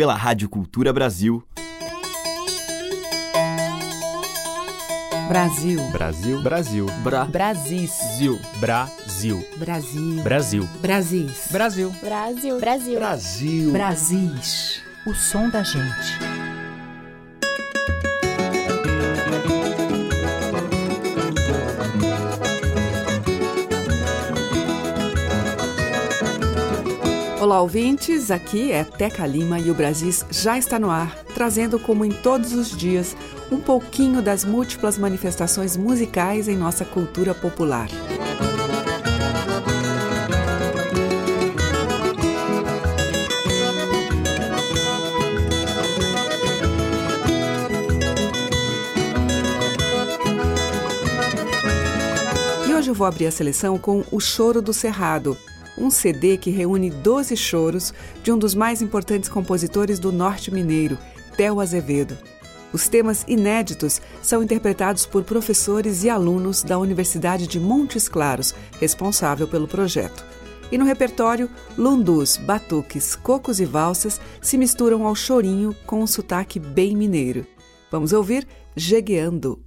pela Rádio Cultura Brasil. Brasil. Brasil. Brasil. Bra. Brasis. Zil. Brasil. Brasil. Brasil. Brasis. Brasil. Brasil. Brasil. Brasil. Brasis. O som da gente. Olá, ouvintes. Aqui é Teca Lima e o Brasis já está no ar, trazendo, como em todos os dias, um pouquinho das múltiplas manifestações musicais em nossa cultura popular. E hoje eu vou abrir a seleção com O Choro do Cerrado, um CD que reúne 12 choros de um dos mais importantes compositores do norte mineiro, Theo Azevedo. Os temas inéditos são interpretados por professores e alunos da Universidade de Montes Claros, responsável pelo projeto. E no repertório, lundus, batuques, cocos e valsas se misturam ao chorinho com um sotaque bem mineiro. Vamos ouvir Jegueando.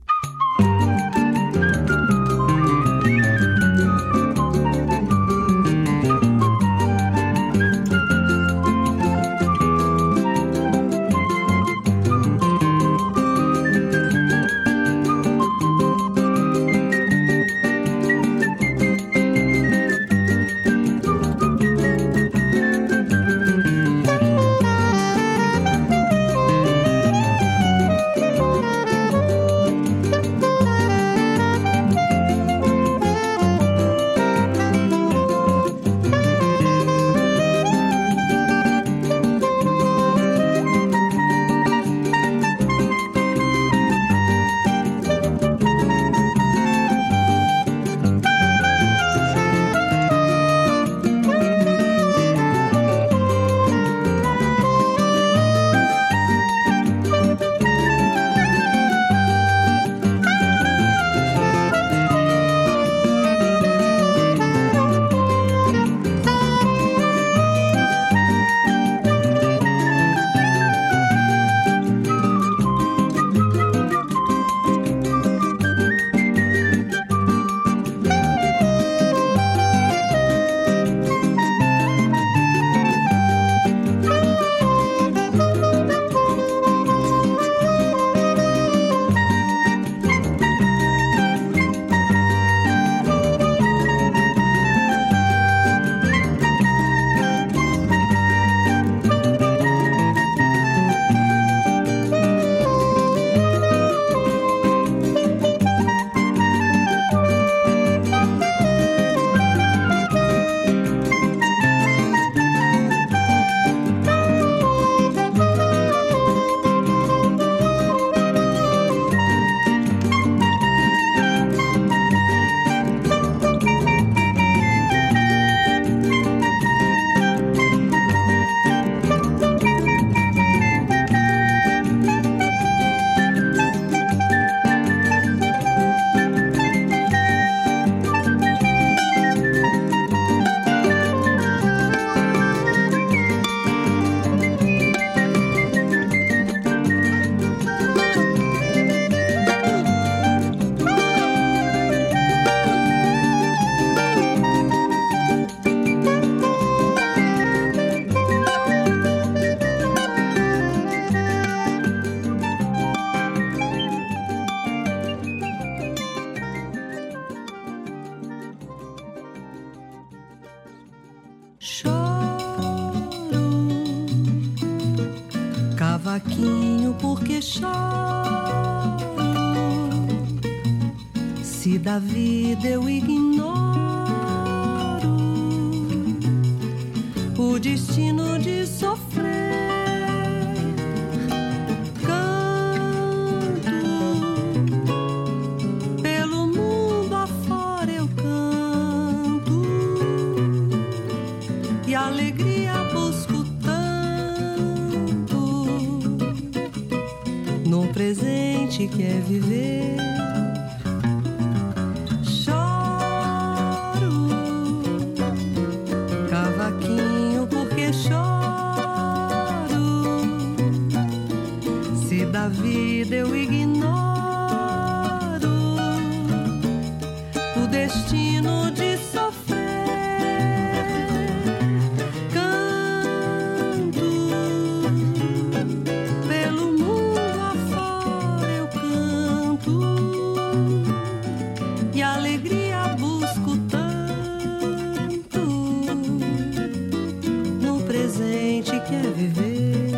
Presente que é viver.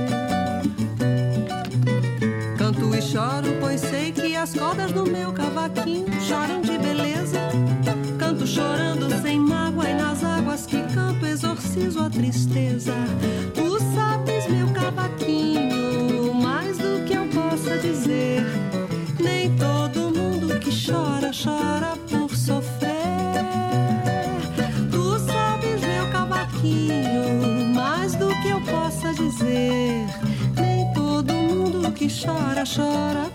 Canto e choro, pois sei que as cordas do meu cavaquinho choram de beleza. Canto chorando sem mágoa e nas águas que canto exorcizo a tristeza. Tu sabes, meu cavaquinho, chora, chora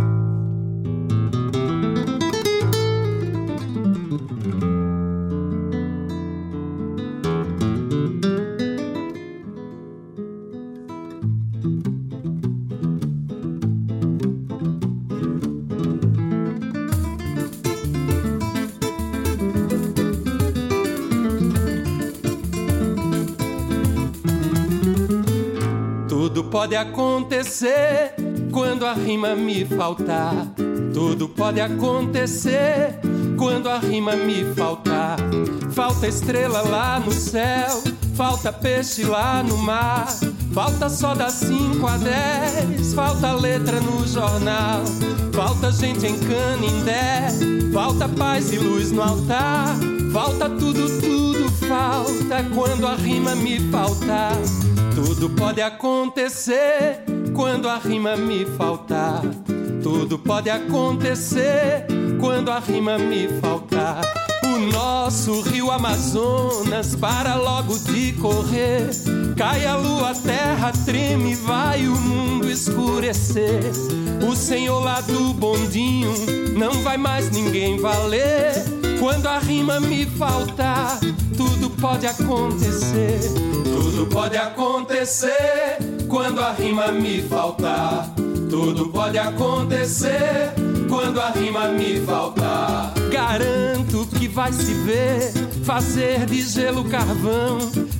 Acontecer quando a rima me faltar. Tudo pode acontecer quando a rima me faltar. Falta estrela lá no céu, falta peixe lá no mar. Falta só das 5 a 10, falta letra no jornal. Falta gente em Canindé, falta paz e luz no altar. Falta tudo, tudo falta quando a rima me faltar. Tudo pode acontecer quando a rima me faltar. Tudo pode acontecer quando a rima me faltar. O nosso rio Amazonas para logo de correr. Cai a lua, a terra treme, vai o mundo escurecer. O senhor lá do bondinho não vai mais ninguém valer. Quando a rima me faltar, tudo pode acontecer. Tudo pode acontecer quando a rima me faltar. Tudo pode acontecer quando a rima me faltar. Garanto que vai se ver fazer de gelo carvão,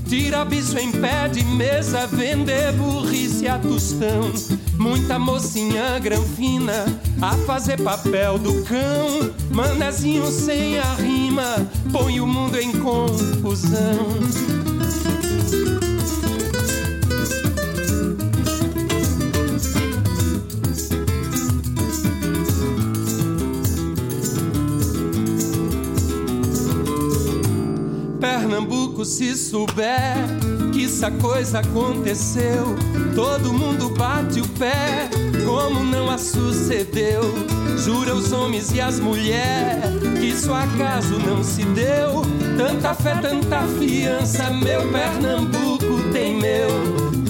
tira bicho em pé de mesa, vender burrice a tostão. Muita mocinha granfina a fazer papel do cão, manezinho sem a rima, põe o mundo em confusão. Pernambuco, se souber que essa coisa aconteceu, todo mundo bate o pé, como não a sucedeu. Jura os homens e as mulheres que isso acaso não se deu. Tanta fé, tanta fiança, meu Pernambuco tem meu.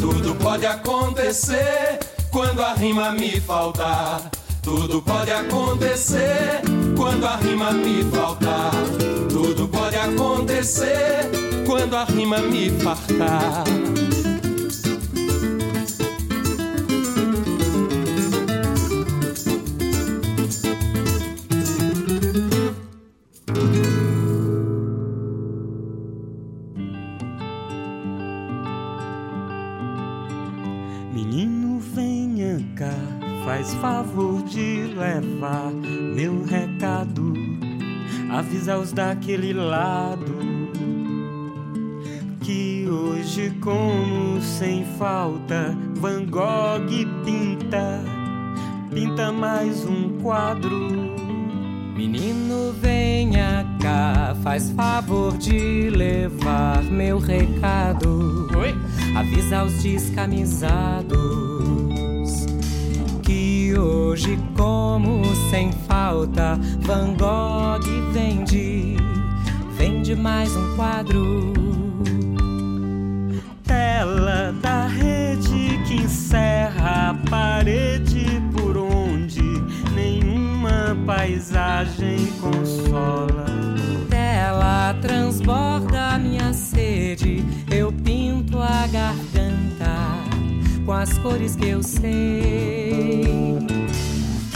Tudo pode acontecer quando a rima me faltar. Tudo pode acontecer quando a rima me faltar. Tudo pode acontecer quando a rima me fartar. Avisa os daquele lado que hoje, como sem falta, Van Gogh pinta, pinta mais um quadro. Menino, venha cá, faz favor de levar meu recado. Oi? Avisa os descamisados hoje, como sem falta, Van Gogh vende, vende mais um quadro. Tela da rede que encerra a parede por onde nenhuma paisagem consola. Tela transborda minha sede, eu pinto a garganta com as cores que eu sei.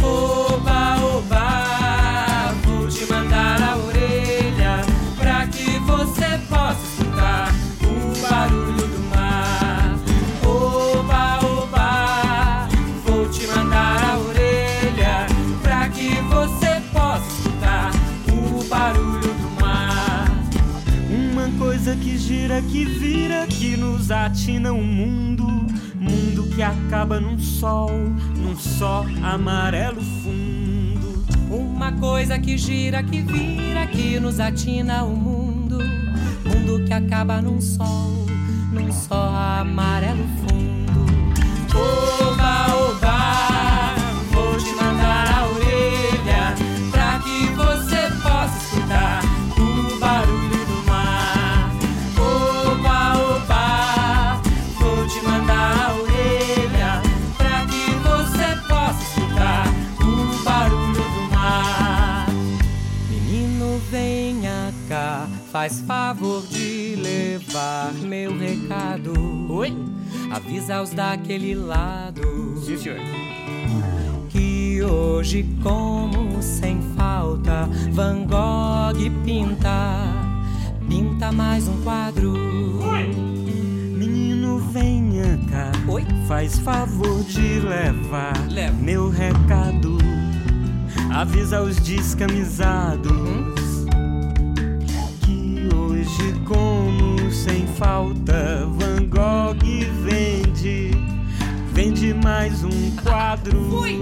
Oba, oba, vou te mandar a orelha pra que você possa escutar o barulho do mar. Oba, oba, vou te mandar a orelha pra que você possa escutar o barulho do mar. Uma coisa que gira, que vira, que nos atina o mundo. Mundo que acaba num sol, num só amarelo fundo. Uma coisa que gira, que vira, que nos atina o mundo. Mundo que acaba num sol, num só amarelo fundo. Avisa os daquele lado Sim, senhor. que hoje, como sem falta, Van Gogh pinta, pinta mais um quadro. Menino, venha cá. Oi? Faz favor de levar Leva. meu recado. Avisa os descamisados que hoje, como sem falta, Van Gogh vende, vende mais um quadro.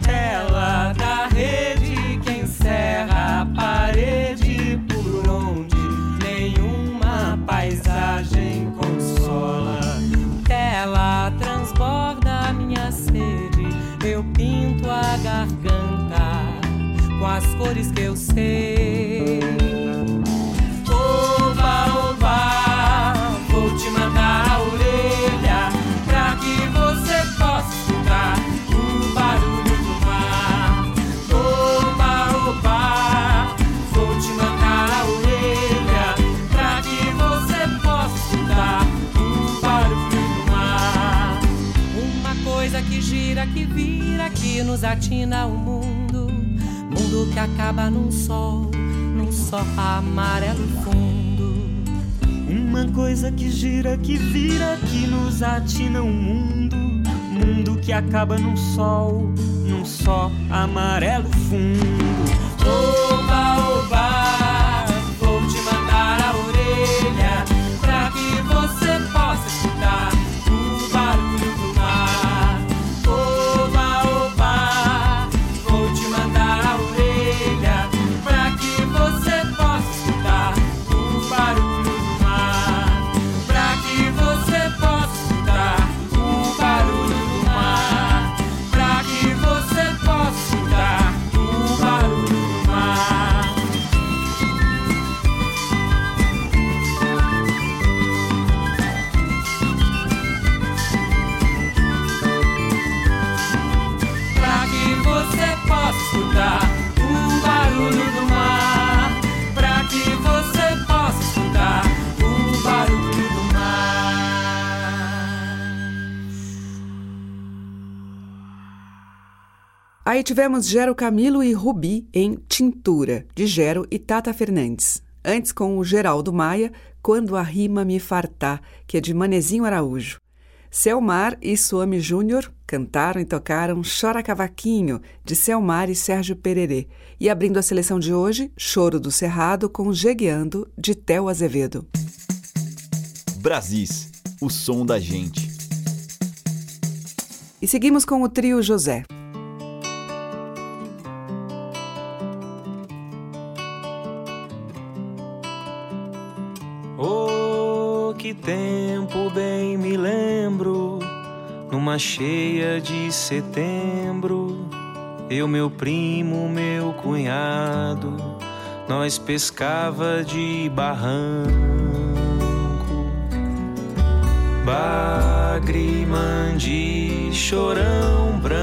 Tela da rede que encerra a parede por onde nenhuma paisagem consola. Tela transborda minha sede, eu pinto a garganta com as cores que eu sei. Nos atina o mundo. Mundo que acaba num sol, num sol amarelo fundo. Uma coisa que gira, que vira, que nos atina o mundo. Mundo que acaba num sol, num sol amarelo fundo. Oba, Aí tivemos Gero Camilo e Rubi em Tintura, de Gero e Tata Fernandes. Antes com o Geraldo Maia, Quando a Rima Me Fartar, que é de Manezinho Araújo. Selmar e Suami Júnior cantaram e tocaram Chora Cavaquinho, de Selmar e Sérgio Pererê. E abrindo a seleção de hoje, Choro do Cerrado com Jegueando, de Theo Azevedo. Brasis, o som da gente. E seguimos com o trio José. Cheia de setembro, eu, meu primo, meu cunhado, nós pescava de barranco, bagre, mandi, chorão branco,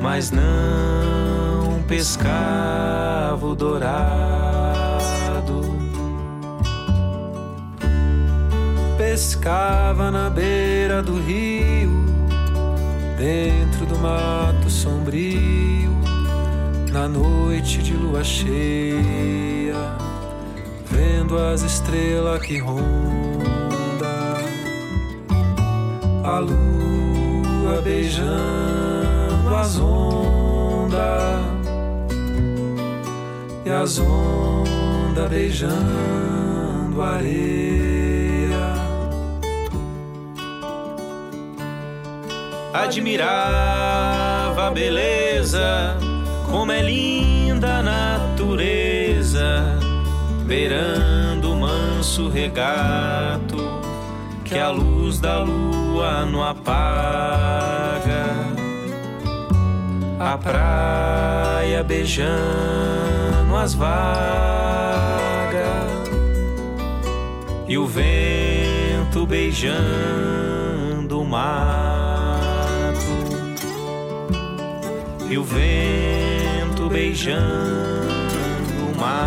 mas não pescava o dourado. Pescava na beira do rio, dentro do mato sombrio, na noite de lua cheia, vendo as estrelas que ronda, a lua beijando as ondas e as ondas beijando a areia. Admirava a beleza, como é linda a natureza, beirando o manso regato que a luz da lua não apaga. A praia beijando as vagas e o vento beijando o mato e o vento beijando o mato.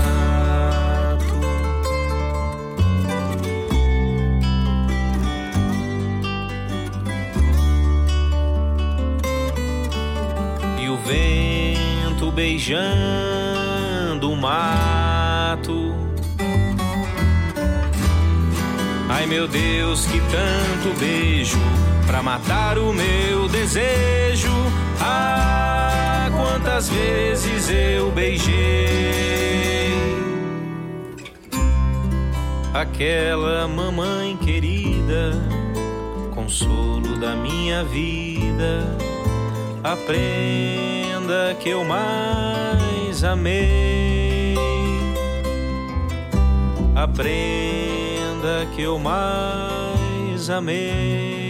e o vento beijando o mato. Ai meu Deus, que tanto beijo pra matar o meu desejo. Ah, quantas vezes eu beijei aquela mamãe querida, consolo da minha vida a prenda que eu mais amei, a prenda que eu mais amei.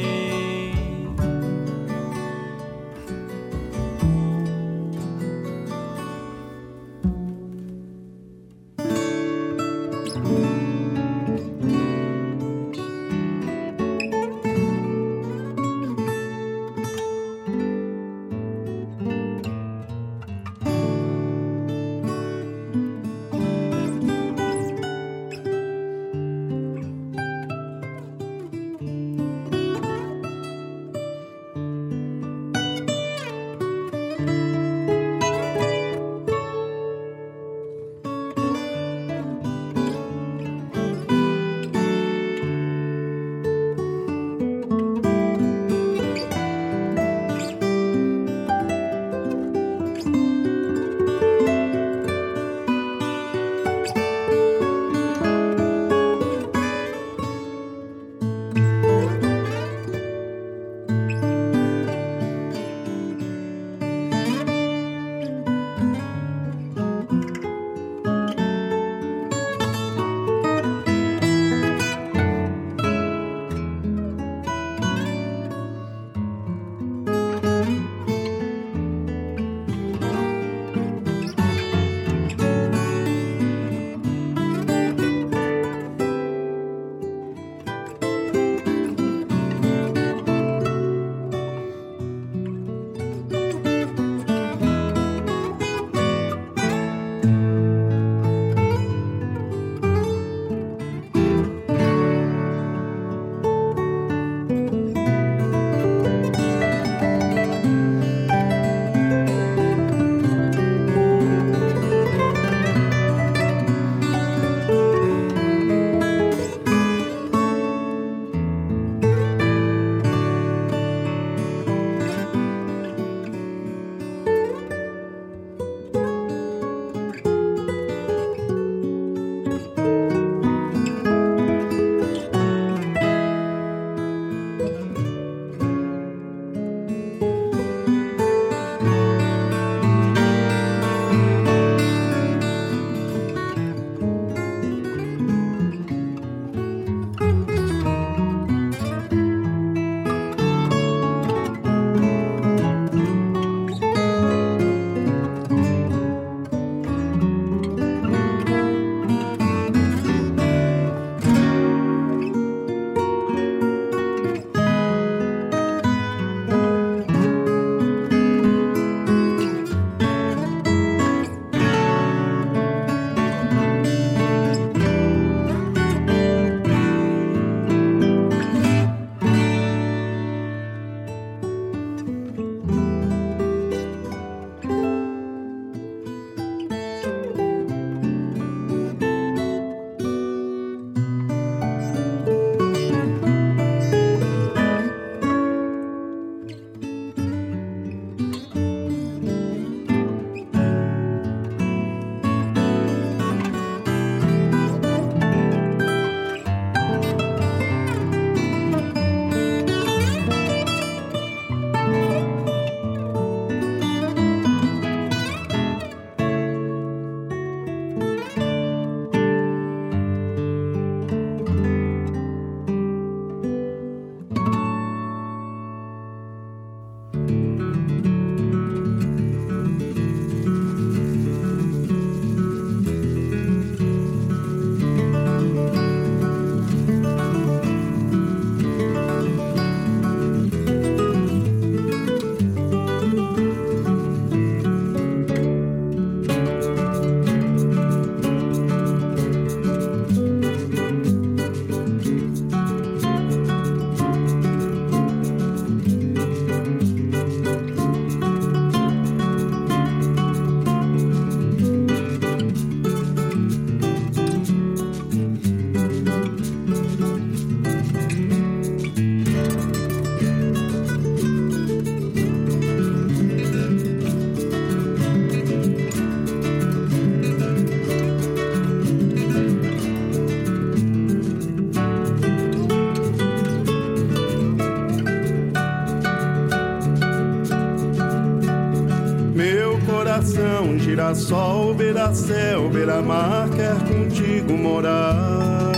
Coração, girassol, beira-céu, beira-mar, quer contigo morar.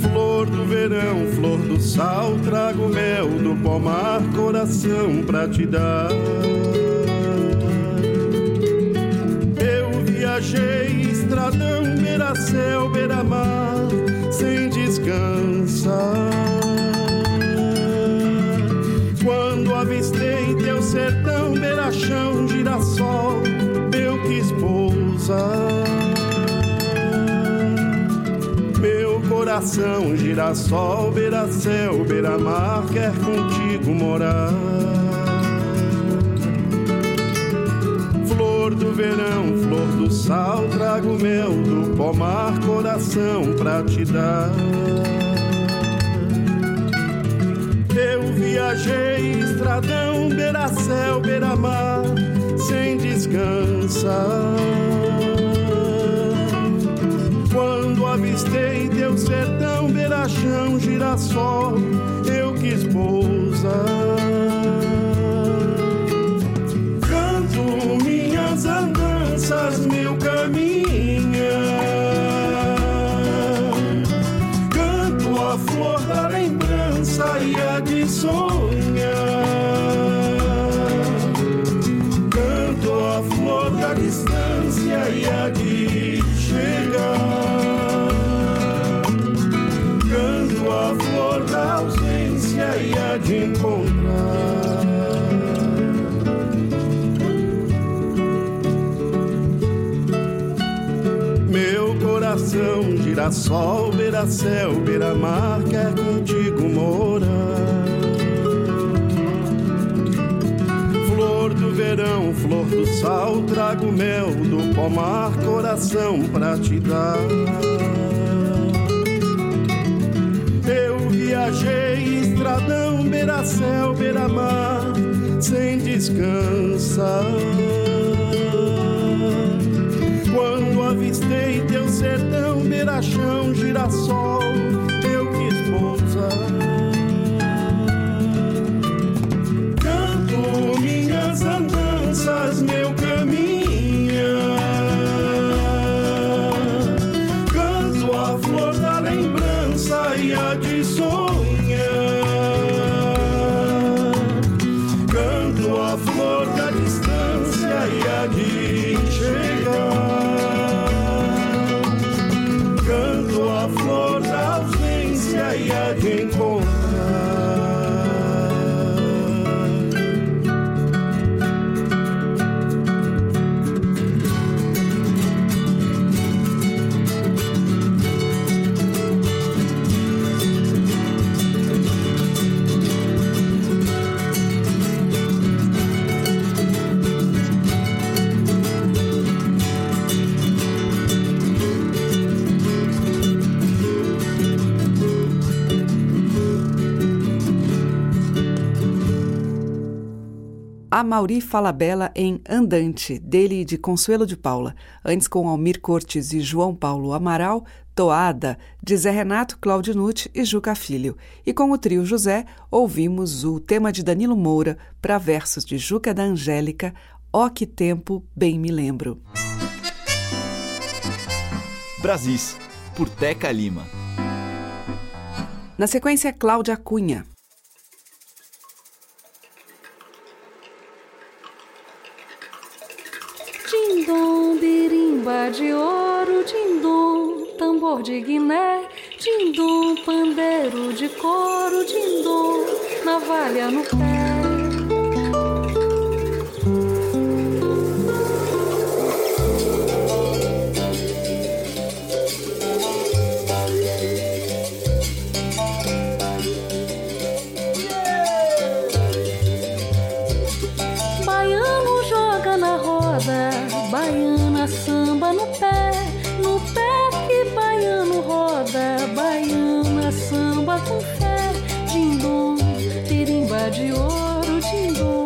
Flor do verão, flor do sal, trago mel do pomar, coração pra te dar. Coração, girassol, beira-céu, beira-mar, quer contigo morar. Flor do verão, flor do sal, trago mel do pomar, coração pra te dar. Eu viajei estradão, beira-céu, beira-mar, sem descansar. Avistei teu sertão, beira-chão, girassol, eu quis pousar. Canto minhas andanças, meu caminho saia de sonhar. Coração girassol, beira-céu, beira-mar, quer contigo morar. Flor do verão, flor do sal, trago mel do pomar, coração pra te dar. Eu viajei estradão, beira-céu, beira-mar, sem descansar quando avistei teu sertão, girassol, ausência e a Mauri Falabella em Andante, dele e de Consuelo de Paula. Antes com Almir Cortes e João Paulo Amaral, Toada, de Zé Renato, Claudio Nucci e Juca Filho. E com o trio José, ouvimos o tema de Danilo Moura para versos de Juca da Angélica, Ó que tempo, bem me lembro. Brasis, por Teca Lima. Na sequência, Cláudia Cunha. Dindom, birimba de ouro, dindom, tambor de Guiné, dindom, pandeiro de couro, dindom, navalha no pé. Baiana é,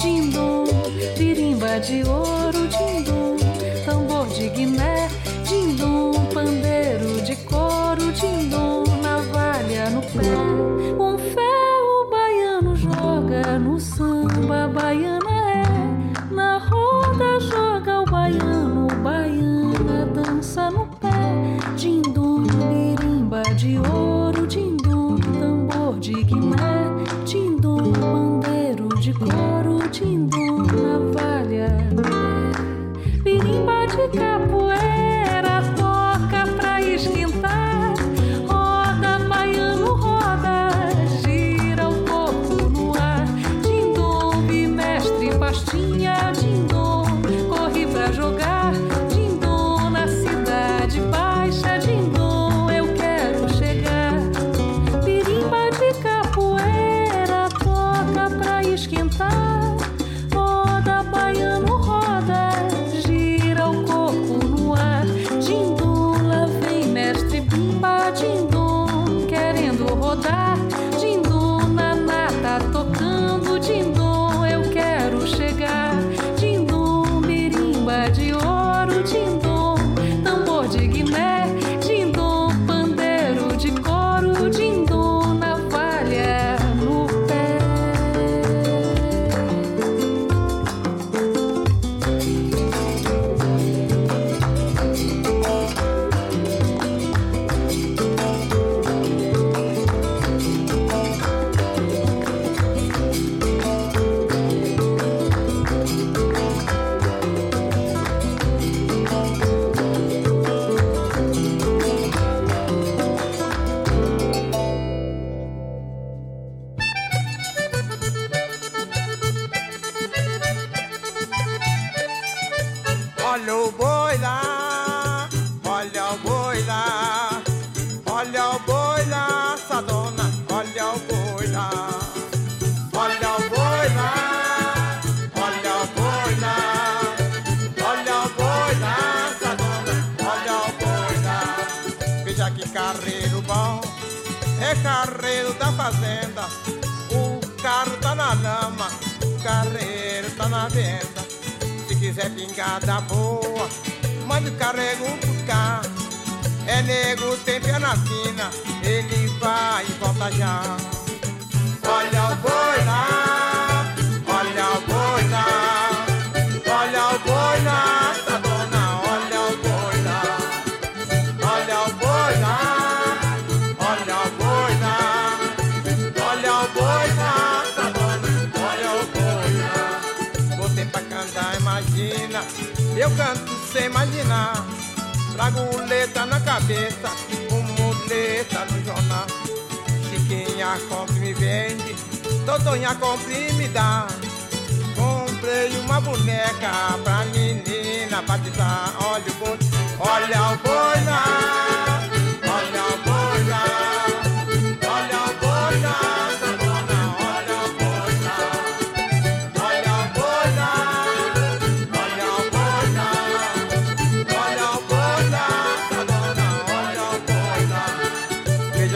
Timbom, pirimba de ouro,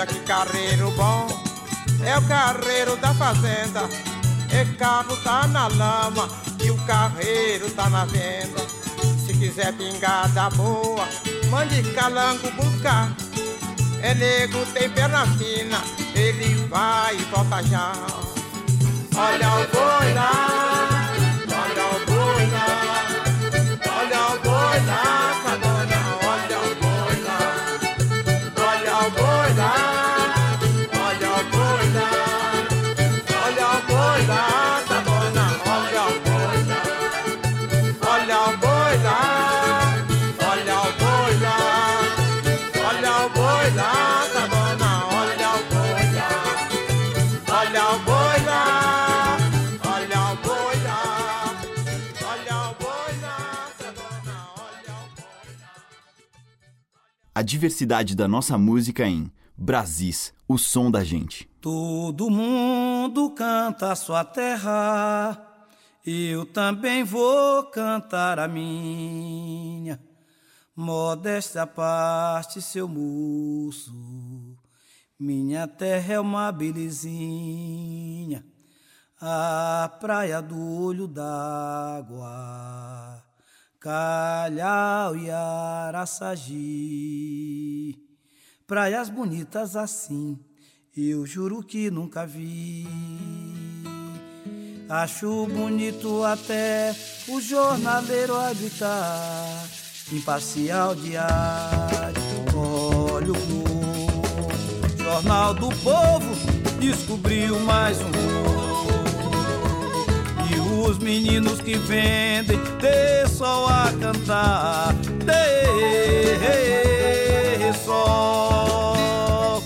de carreiro bom, é o carreiro da fazenda. E carro tá na lama e o carreiro tá na venda. Se quiser pingada boa, mande calango buscar. É nego, tem perna fina, ele vai e volta já. Olha o boi lá. A diversidade da nossa música em Brasis, o som da gente. Todo mundo canta a sua terra, eu também vou cantar a minha. Modesta parte, seu moço, minha terra é uma belezinha, a praia do olho d'água Calhau e Araçagi. Praias bonitas assim, eu juro que nunca vi. Acho bonito até o jornaleiro a gritar, imparcial diário, olho no Jornal do Povo descobriu mais um os meninos que vendem de sol a cantar, de sol,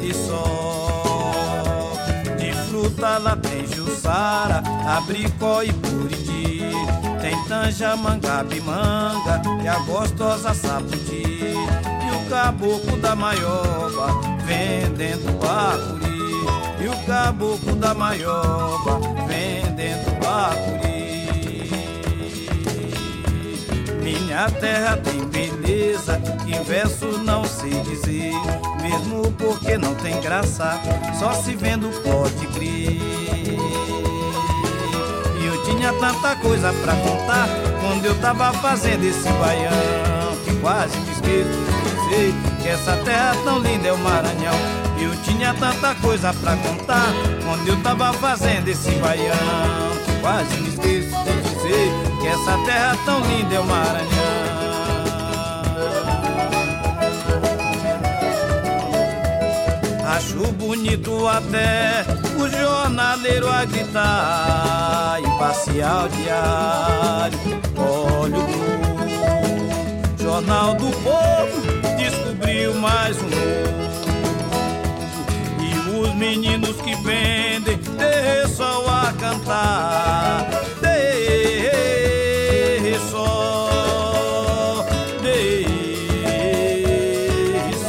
de sol. De fruta lá tem jussara, abricó e buriti, tem tanja, manga e a gostosa sapoti. E o caboclo da maioba vendendo bacuri e o caboclo da maioba vendendo bacuri. Minha terra tem beleza que verso não sei dizer, mesmo porque não tem graça, só se vendo pode crer. E eu tinha tanta coisa pra contar quando eu tava fazendo esse baião que quase me esqueço dizer que essa terra tão linda é o Maranhão. Eu tinha tanta coisa pra contar quando eu tava fazendo esse baião. Quase me esqueço de dizer que essa terra tão linda é o Maranhão. Acho bonito até o jornaleiro a gritar, imparcial diário, olho no Jornal do Povo descobriu mais um os meninos que vendem de sol a cantar, de sol, de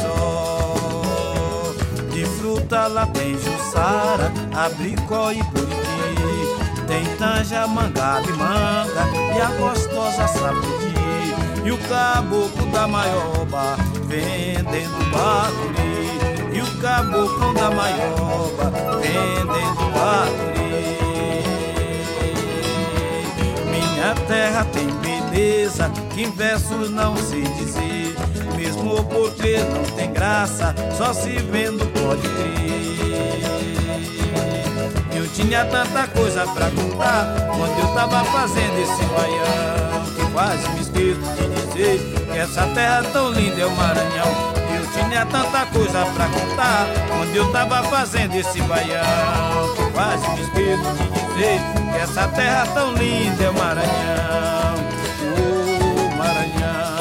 sol. De fruta lá tem jussara, abricó e buriti, tem tanja, mangaba e manga e a gostosa sapudi. E o caboclo da maioba vendendo bagulho e o caboclo da maioba vendendo bacuri. Minha terra tem beleza que em versos não sei dizer, mesmo porque não tem graça, só se vendo pode crer. Eu tinha tanta coisa pra contar quando eu tava fazendo esse baião, que quase me esqueço de dizer que essa terra tão linda é o Maranhão tinha tanta coisa pra contar Quando eu tava fazendo esse baião. Quase me esqueço de dizer Que essa terra tão linda é o Maranhão. O Maranhão,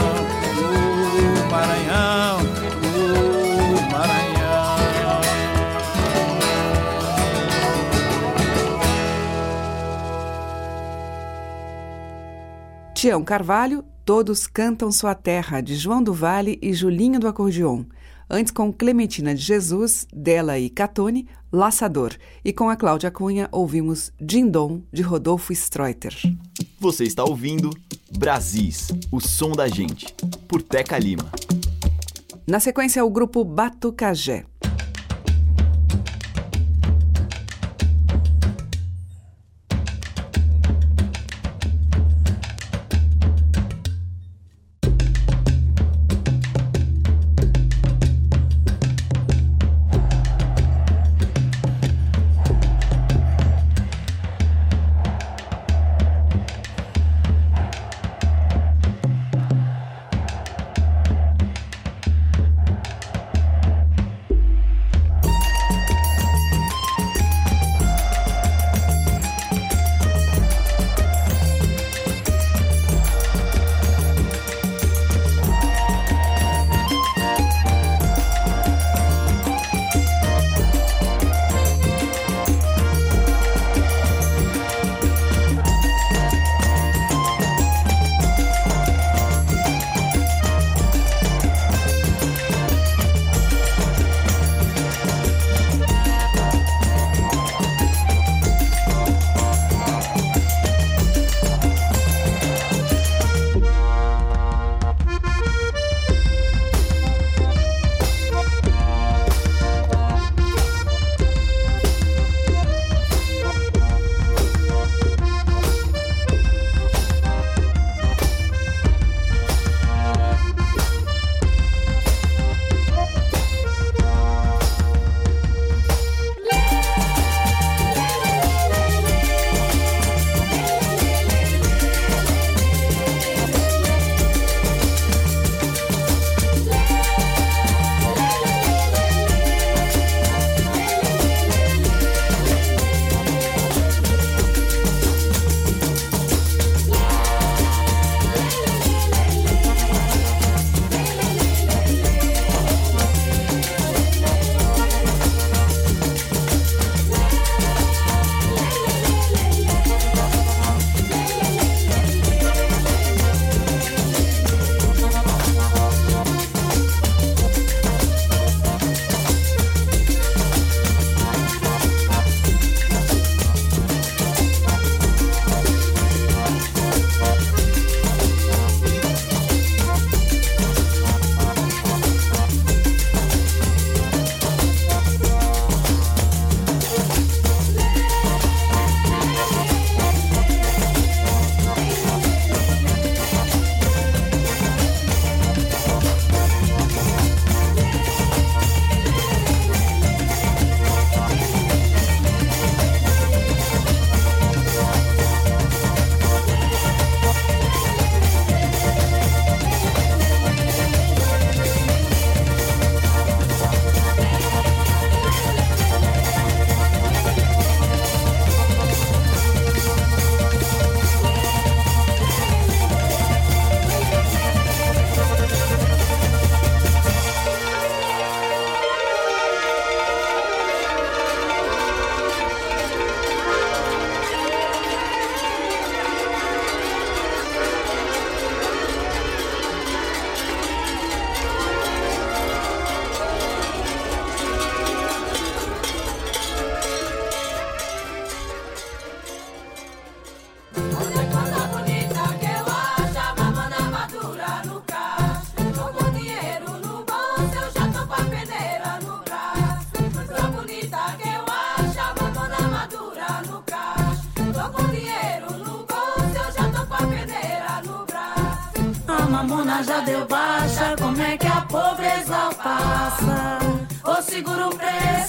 o Maranhão, o Maranhão. Tião Carvalho Todos Cantam Sua Terra, de João do Vale e Julinho do Acordeon. Antes com Clementina de Jesus, dela e Catone, Laçador. E com a Cláudia Cunha ouvimos Dindom, de Rodolfo Streuter. Você está ouvindo Brasis, o som da gente, por Teca Lima. Na sequência, o grupo Batucajé.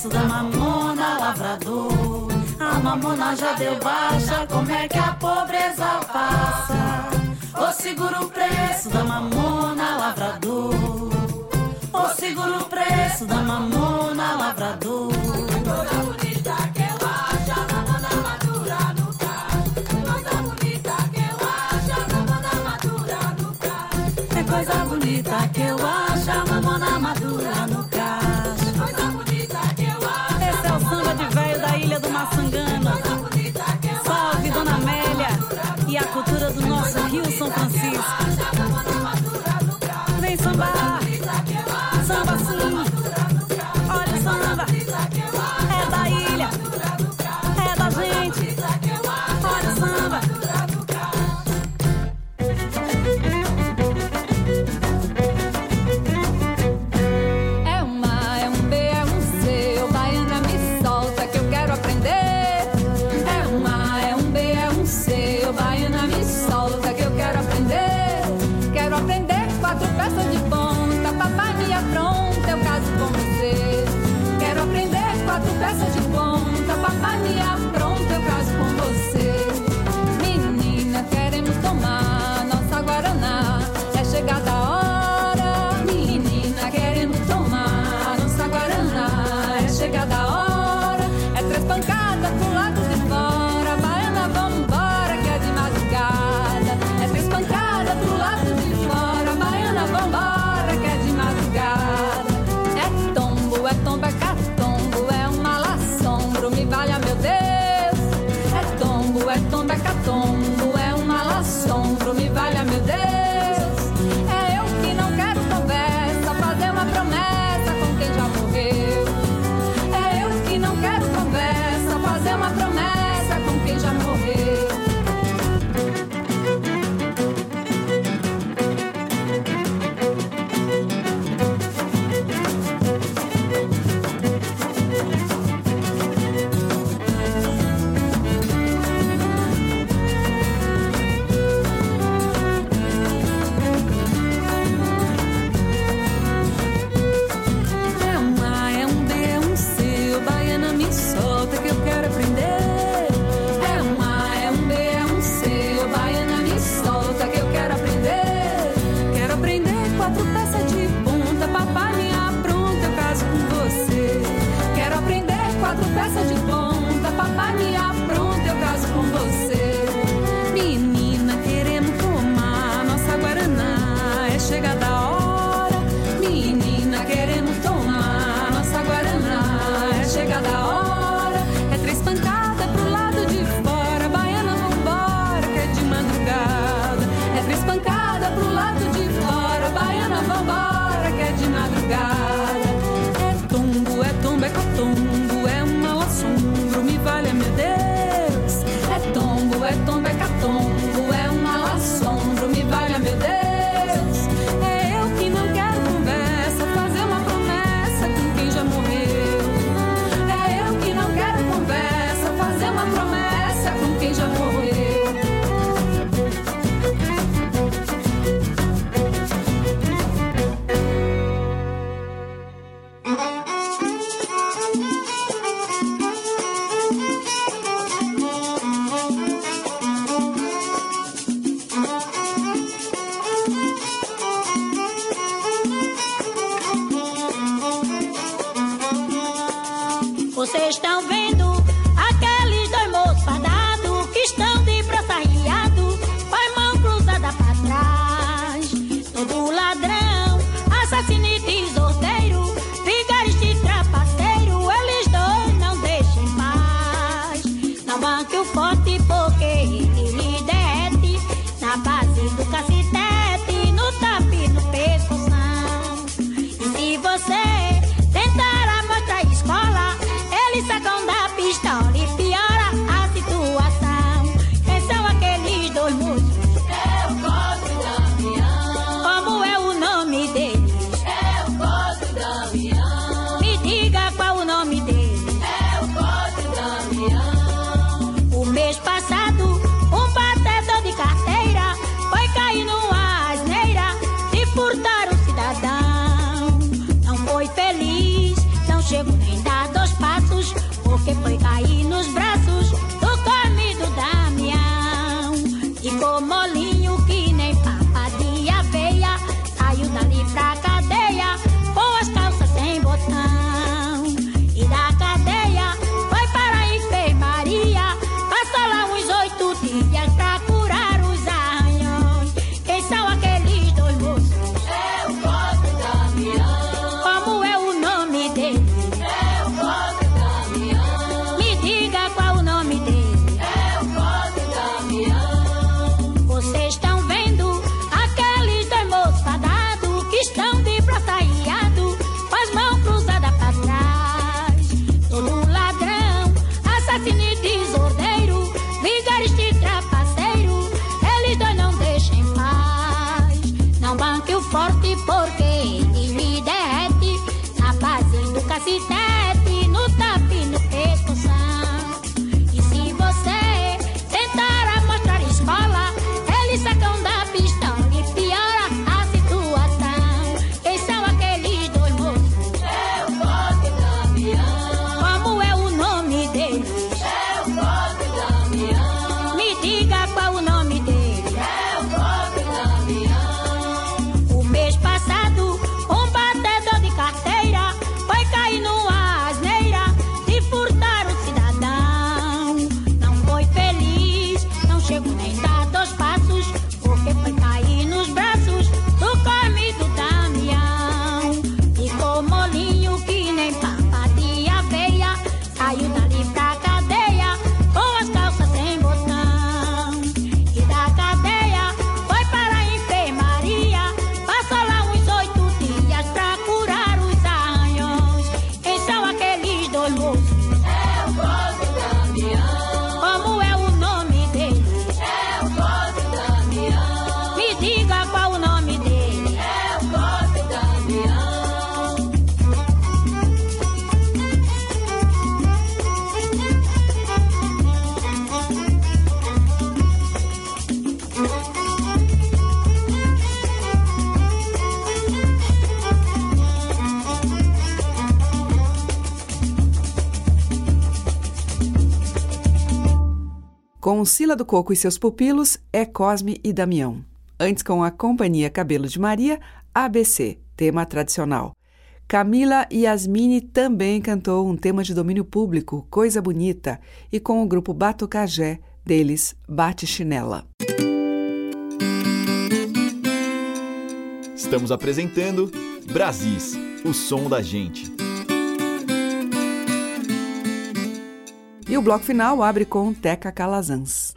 verso da mamona lavrador. A mamona já deu baixa, como é que a pobreza passa? Ou segura o preço da mamona lavrador. Ou segura o preço da mamona lavrador. coisa bonita que eu acho a mamona madura. Ipanema. Salve Dona Amélia e a cultura do nosso Rio São Francisco. Vem sambar. Sila do Coco e seus pupilos é Cosme e Damião. Antes, com a Companhia Cabelo de Maria, ABC, tema tradicional. Camila Yasmini também cantou um tema de domínio público, Coisa Bonita, e com o grupo Batucajé, deles Bate Chinela. Estamos apresentando Brasis, o som da gente. E o bloco final abre com Teca Calazans.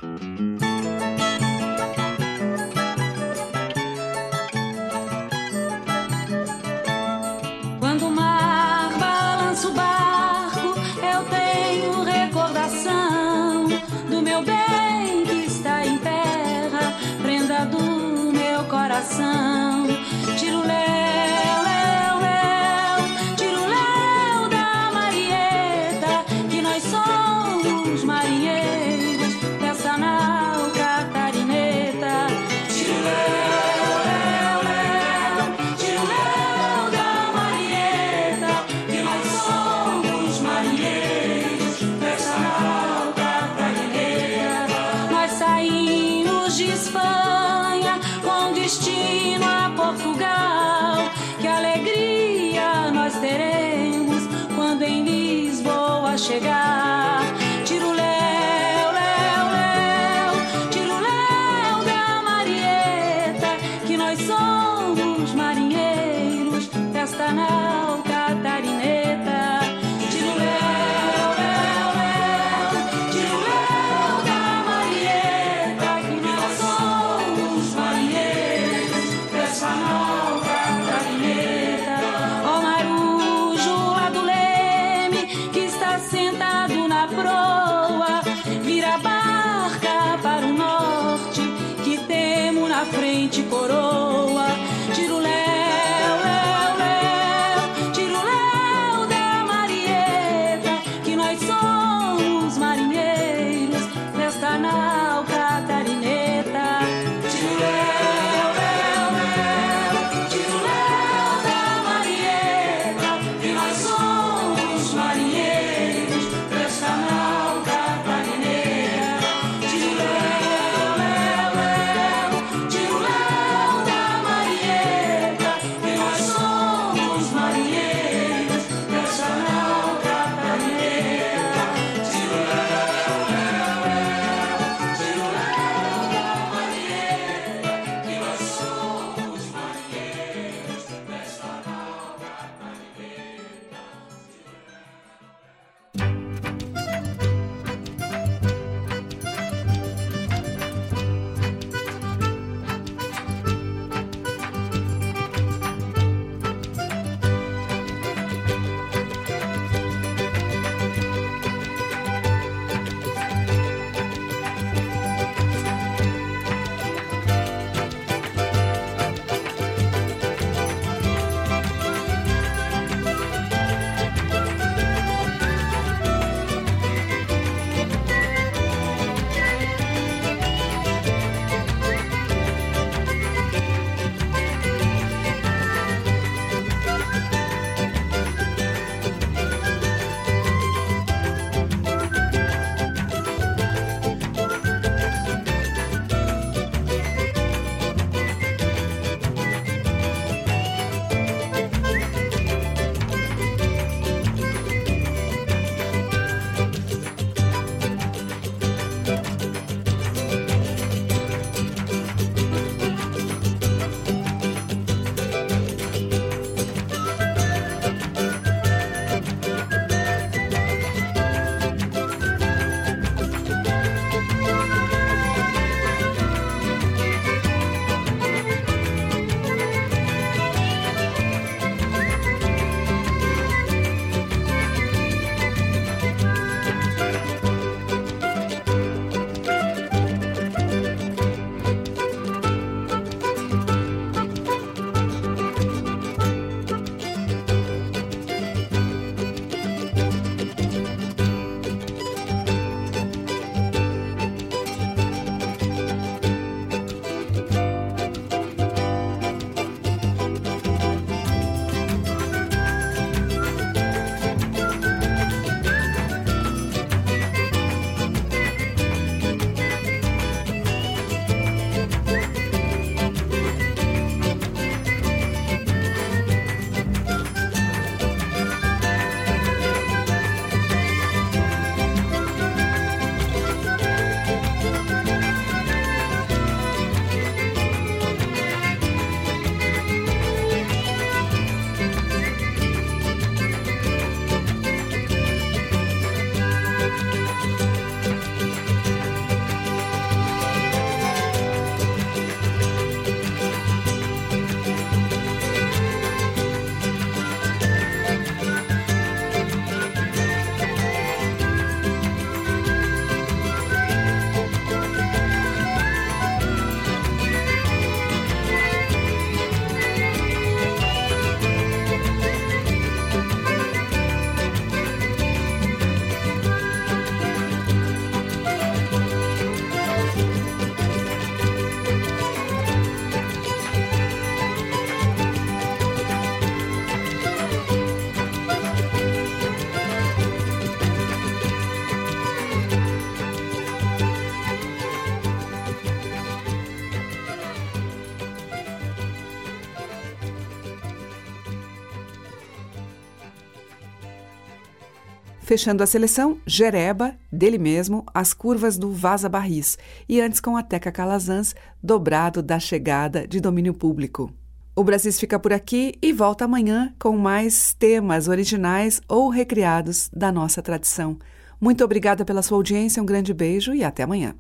Fechando a seleção, Jereba, dele mesmo, As Curvas do Vaza Barris, e antes com a Teca Calazans, Dobrado da Chegada, de domínio público. O Brasis fica por aqui e volta amanhã com mais temas originais ou recriados da nossa tradição. Muito obrigada pela sua audiência, um grande beijo e até amanhã.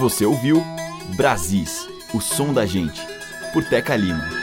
Você ouviu Brasis, o som da gente, por Teca Lima.